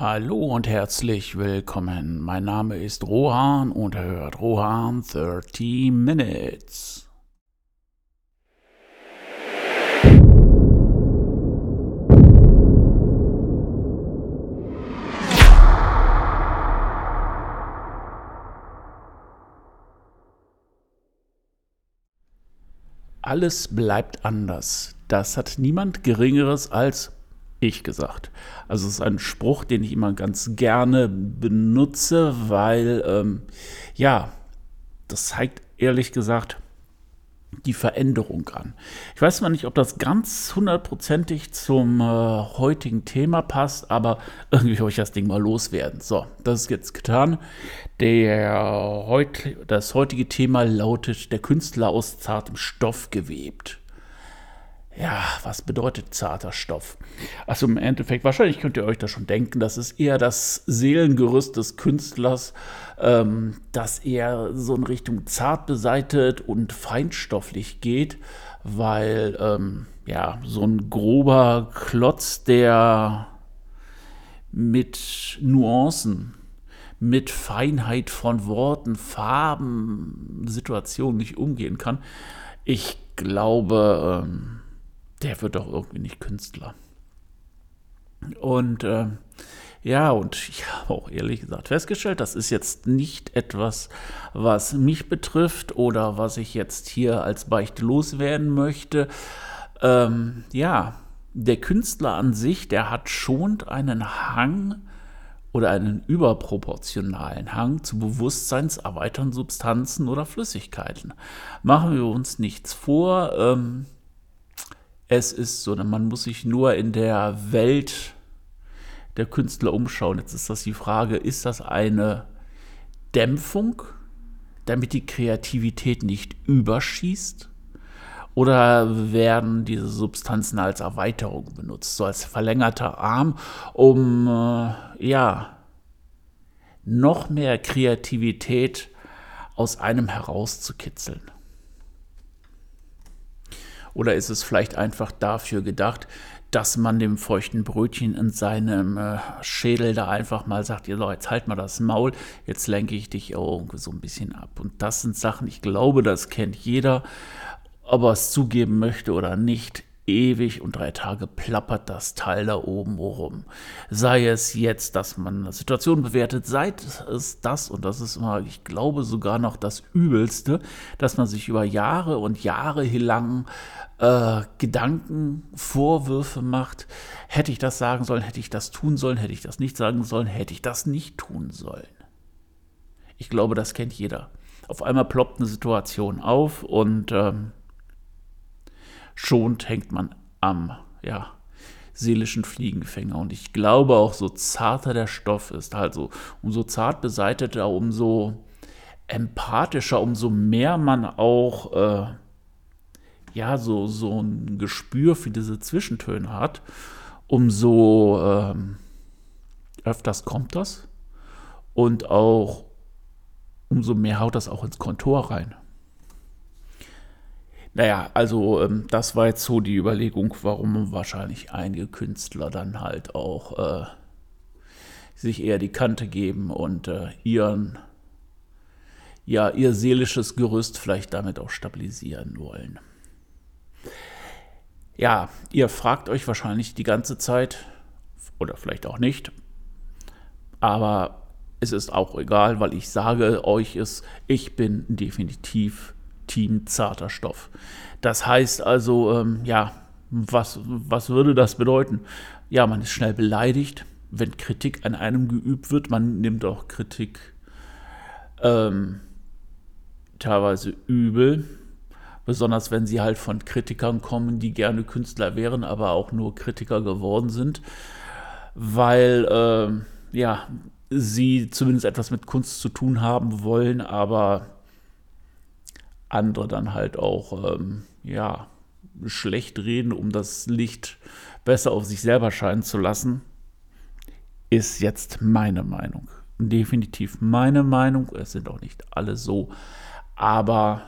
Hallo und herzlich willkommen. Mein Name ist Rohan und hört Rohan 30 Minutes. Alles bleibt anders. Das hat niemand Geringeres als ich gesagt. Also es ist ein Spruch, den ich immer ganz gerne benutze, weil ähm, ja, das zeigt ehrlich gesagt die Veränderung an. Ich weiß mal nicht, ob das ganz hundertprozentig zum äh, heutigen Thema passt, aber irgendwie will ich das Ding mal loswerden. So, das ist jetzt getan. Der heut, das heutige Thema lautet der Künstler aus zartem Stoff gewebt ja, was bedeutet zarter Stoff? Also im Endeffekt, wahrscheinlich könnt ihr euch das schon denken, das ist eher das Seelengerüst des Künstlers, ähm, das eher so in Richtung zart beseitet und feinstofflich geht, weil ähm, ja, so ein grober Klotz, der mit Nuancen, mit Feinheit von Worten, Farben, Situationen nicht umgehen kann. Ich glaube, ähm, der wird doch irgendwie nicht Künstler. Und äh, ja, und ich habe auch ehrlich gesagt festgestellt, das ist jetzt nicht etwas, was mich betrifft oder was ich jetzt hier als Beichte loswerden möchte. Ähm, ja, der Künstler an sich, der hat schon einen Hang oder einen überproportionalen Hang zu bewusstseinserweiternden Substanzen oder Flüssigkeiten. Machen wir uns nichts vor. Ähm, es ist so, man muss sich nur in der Welt der Künstler umschauen. Jetzt ist das die Frage, ist das eine Dämpfung, damit die Kreativität nicht überschießt? Oder werden diese Substanzen als Erweiterung benutzt, so als verlängerter Arm, um äh, ja noch mehr Kreativität aus einem herauszukitzeln? Oder ist es vielleicht einfach dafür gedacht, dass man dem feuchten Brötchen in seinem äh, Schädel da einfach mal sagt, ihr Leute, jetzt halt mal das Maul, jetzt lenke ich dich irgendwie so ein bisschen ab. Und das sind Sachen, ich glaube, das kennt jeder, ob er es zugeben möchte oder nicht ewig und drei Tage plappert das Teil da oben rum. Sei es jetzt, dass man eine Situation bewertet, sei es das, und das ist immer, ich glaube, sogar noch das Übelste, dass man sich über Jahre und Jahre lang äh, Gedanken, Vorwürfe macht. Hätte ich das sagen sollen, hätte ich das tun sollen, hätte ich das nicht sagen sollen, hätte ich das nicht tun sollen. Ich glaube, das kennt jeder. Auf einmal ploppt eine Situation auf und ähm, schon hängt man am ja, seelischen Fliegenfänger. Und ich glaube auch, so zarter der Stoff ist, also umso zart beseiteter, umso empathischer, umso mehr man auch äh, ja, so, so ein Gespür für diese Zwischentöne hat, umso ähm, öfters kommt das und auch umso mehr haut das auch ins Kontor rein. Naja, also ähm, das war jetzt so die Überlegung, warum wahrscheinlich einige Künstler dann halt auch äh, sich eher die Kante geben und äh, ihren, ja, ihr seelisches Gerüst vielleicht damit auch stabilisieren wollen. Ja, ihr fragt euch wahrscheinlich die ganze Zeit, oder vielleicht auch nicht, aber es ist auch egal, weil ich sage euch es, ich bin definitiv Team zarter Stoff. Das heißt also, ähm, ja, was, was würde das bedeuten? Ja, man ist schnell beleidigt, wenn Kritik an einem geübt wird. Man nimmt auch Kritik ähm, teilweise übel, besonders wenn sie halt von Kritikern kommen, die gerne Künstler wären, aber auch nur Kritiker geworden sind, weil äh, ja sie zumindest etwas mit Kunst zu tun haben wollen, aber andere dann halt auch, ähm, ja, schlecht reden, um das Licht besser auf sich selber scheinen zu lassen, ist jetzt meine Meinung. Definitiv meine Meinung. Es sind auch nicht alle so. Aber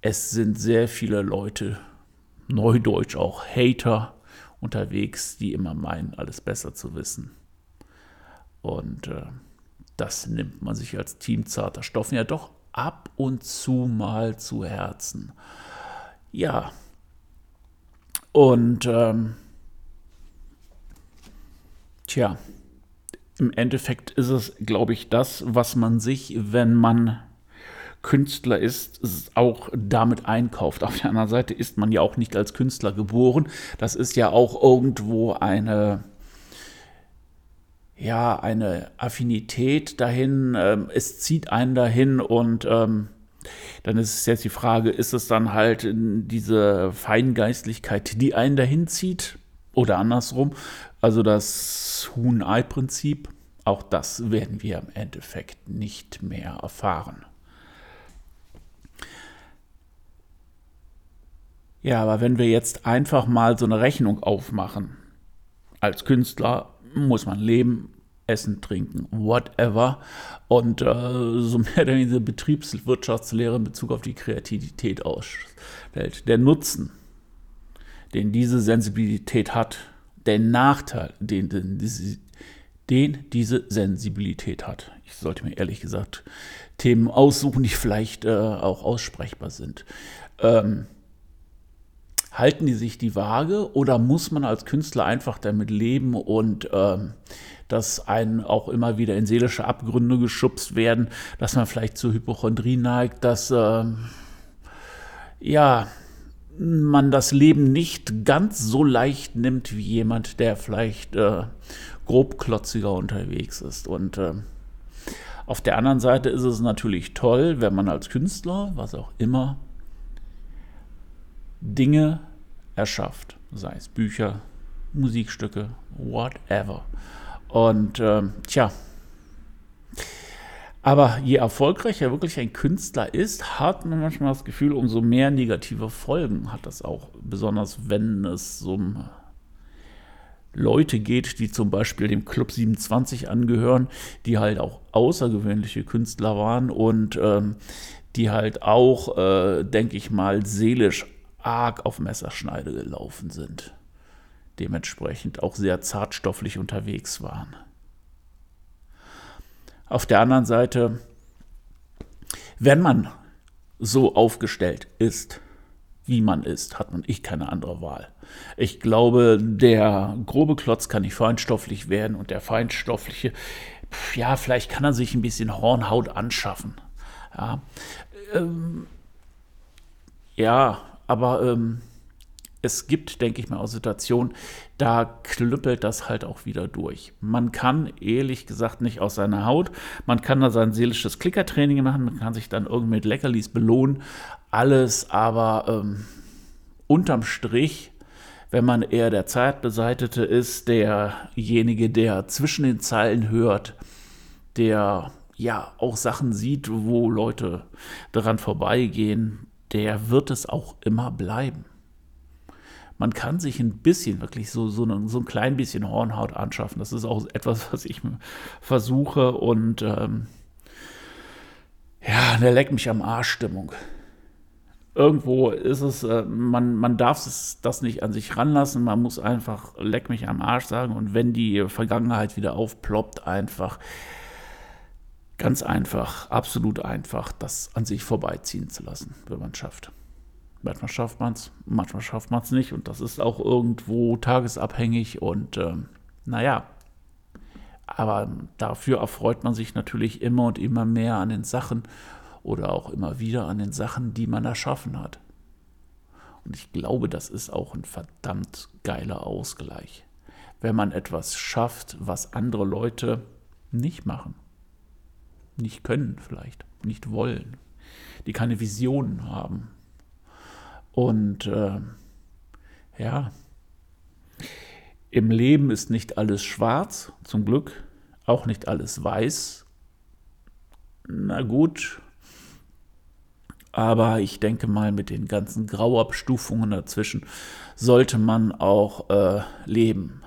es sind sehr viele Leute, neudeutsch auch Hater, unterwegs, die immer meinen, alles besser zu wissen. Und äh, das nimmt man sich als Team zarter Stoffen ja doch ab und zu mal zu Herzen. Ja. Und ähm, tja, im Endeffekt ist es, glaube ich, das, was man sich, wenn man Künstler ist, auch damit einkauft. Auf der anderen Seite ist man ja auch nicht als Künstler geboren. Das ist ja auch irgendwo eine, ja, eine Affinität dahin. Ähm, es zieht einen dahin und ähm, dann ist jetzt die Frage, ist es dann halt diese Feingeistlichkeit, die einen dahin zieht oder andersrum? Also das Huhn-Ei-Prinzip, auch das werden wir im Endeffekt nicht mehr erfahren. Ja, aber wenn wir jetzt einfach mal so eine Rechnung aufmachen, als Künstler muss man leben, essen, trinken, whatever. Und äh, so mehr denn diese Betriebswirtschaftslehre in Bezug auf die Kreativität ausstellt. Der Nutzen, den diese Sensibilität hat, der Nachteil, den, den, den diese Sensibilität hat. Ich sollte mir ehrlich gesagt Themen aussuchen, die vielleicht äh, auch aussprechbar sind. Ähm, halten die sich die Waage oder muss man als Künstler einfach damit leben und ähm, dass einen auch immer wieder in seelische Abgründe geschubst werden, dass man vielleicht zur Hypochondrie neigt, dass äh, ja man das Leben nicht ganz so leicht nimmt wie jemand, der vielleicht äh, grobklotziger unterwegs ist. Und äh, auf der anderen Seite ist es natürlich toll, wenn man als Künstler, was auch immer, Dinge erschafft, sei es Bücher, Musikstücke, whatever. Und ähm, tja, aber je erfolgreicher wirklich ein Künstler ist, hat man manchmal das Gefühl, umso mehr negative Folgen hat das auch. Besonders wenn es um Leute geht, die zum Beispiel dem Club 27 angehören, die halt auch außergewöhnliche Künstler waren und ähm, die halt auch, äh, denke ich mal, seelisch arg auf Messerschneide gelaufen sind. Dementsprechend auch sehr zartstofflich unterwegs waren. Auf der anderen Seite, wenn man so aufgestellt ist, wie man ist, hat man ich keine andere Wahl. Ich glaube, der grobe Klotz kann nicht feinstofflich werden und der feinstoffliche, ja, vielleicht kann er sich ein bisschen Hornhaut anschaffen. Ja, ähm, ja aber ähm, es gibt, denke ich mal, auch Situationen, da klüppelt das halt auch wieder durch. Man kann ehrlich gesagt nicht aus seiner Haut, man kann da sein seelisches Klickertraining machen, man kann sich dann irgendwie mit Leckerlis belohnen, alles, aber ähm, unterm Strich, wenn man eher der Zeitbeseitete ist, derjenige, der zwischen den Zeilen hört, der ja auch Sachen sieht, wo Leute daran vorbeigehen, der wird es auch immer bleiben. Man kann sich ein bisschen, wirklich so, so, ein, so ein klein bisschen Hornhaut anschaffen. Das ist auch etwas, was ich versuche und ähm, ja, der leckt mich am Arsch Stimmung. Irgendwo ist es, äh, man, man darf es, das nicht an sich ranlassen, man muss einfach leck mich am Arsch sagen und wenn die Vergangenheit wieder aufploppt, einfach Ganz einfach, absolut einfach, das an sich vorbeiziehen zu lassen, wenn man es schafft. Manchmal schafft man es, manchmal schafft man es nicht und das ist auch irgendwo tagesabhängig und ähm, naja, aber dafür erfreut man sich natürlich immer und immer mehr an den Sachen oder auch immer wieder an den Sachen, die man erschaffen hat. Und ich glaube, das ist auch ein verdammt geiler Ausgleich, wenn man etwas schafft, was andere Leute nicht machen nicht können vielleicht, nicht wollen, die keine Visionen haben. Und äh, ja, im Leben ist nicht alles schwarz, zum Glück, auch nicht alles weiß. Na gut, aber ich denke mal, mit den ganzen Grauabstufungen dazwischen sollte man auch äh, leben.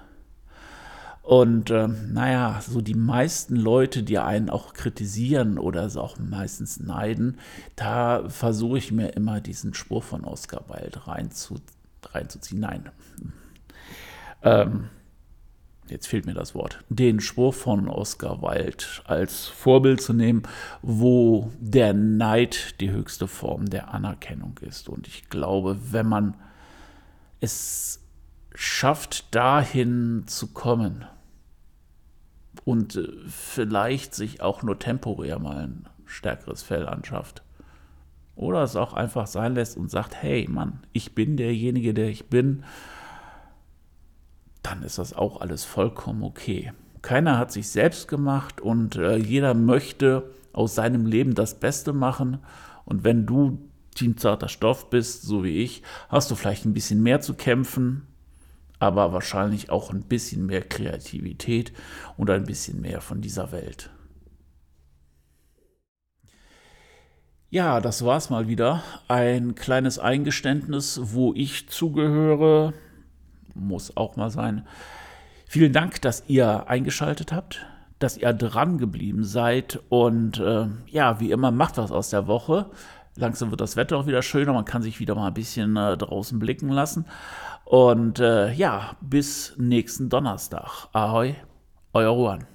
Und äh, naja, so die meisten Leute, die einen auch kritisieren oder es auch meistens neiden, da versuche ich mir immer diesen Spur von Oscar Wilde reinzu, reinzuziehen. Nein. Ähm, jetzt fehlt mir das Wort, den Spruch von Oscar Wilde als Vorbild zu nehmen, wo der Neid die höchste Form der Anerkennung ist. Und ich glaube, wenn man es schafft, dahin zu kommen und äh, vielleicht sich auch nur temporär mal ein stärkeres Fell anschafft, oder es auch einfach sein lässt und sagt, hey Mann, ich bin derjenige, der ich bin, dann ist das auch alles vollkommen okay. Keiner hat sich selbst gemacht und äh, jeder möchte aus seinem Leben das Beste machen. Und wenn du teamzarter Stoff bist, so wie ich, hast du vielleicht ein bisschen mehr zu kämpfen, aber wahrscheinlich auch ein bisschen mehr Kreativität und ein bisschen mehr von dieser Welt. Ja, das war's mal wieder. Ein kleines Eingeständnis, wo ich zugehöre. Muss auch mal sein. Vielen Dank, dass ihr eingeschaltet habt, dass ihr dran geblieben seid und äh, ja, wie immer, macht was aus der Woche. Langsam wird das Wetter auch wieder schöner, man kann sich wieder mal ein bisschen äh, draußen blicken lassen. Und äh, ja, bis nächsten Donnerstag. Ahoi, euer Juan.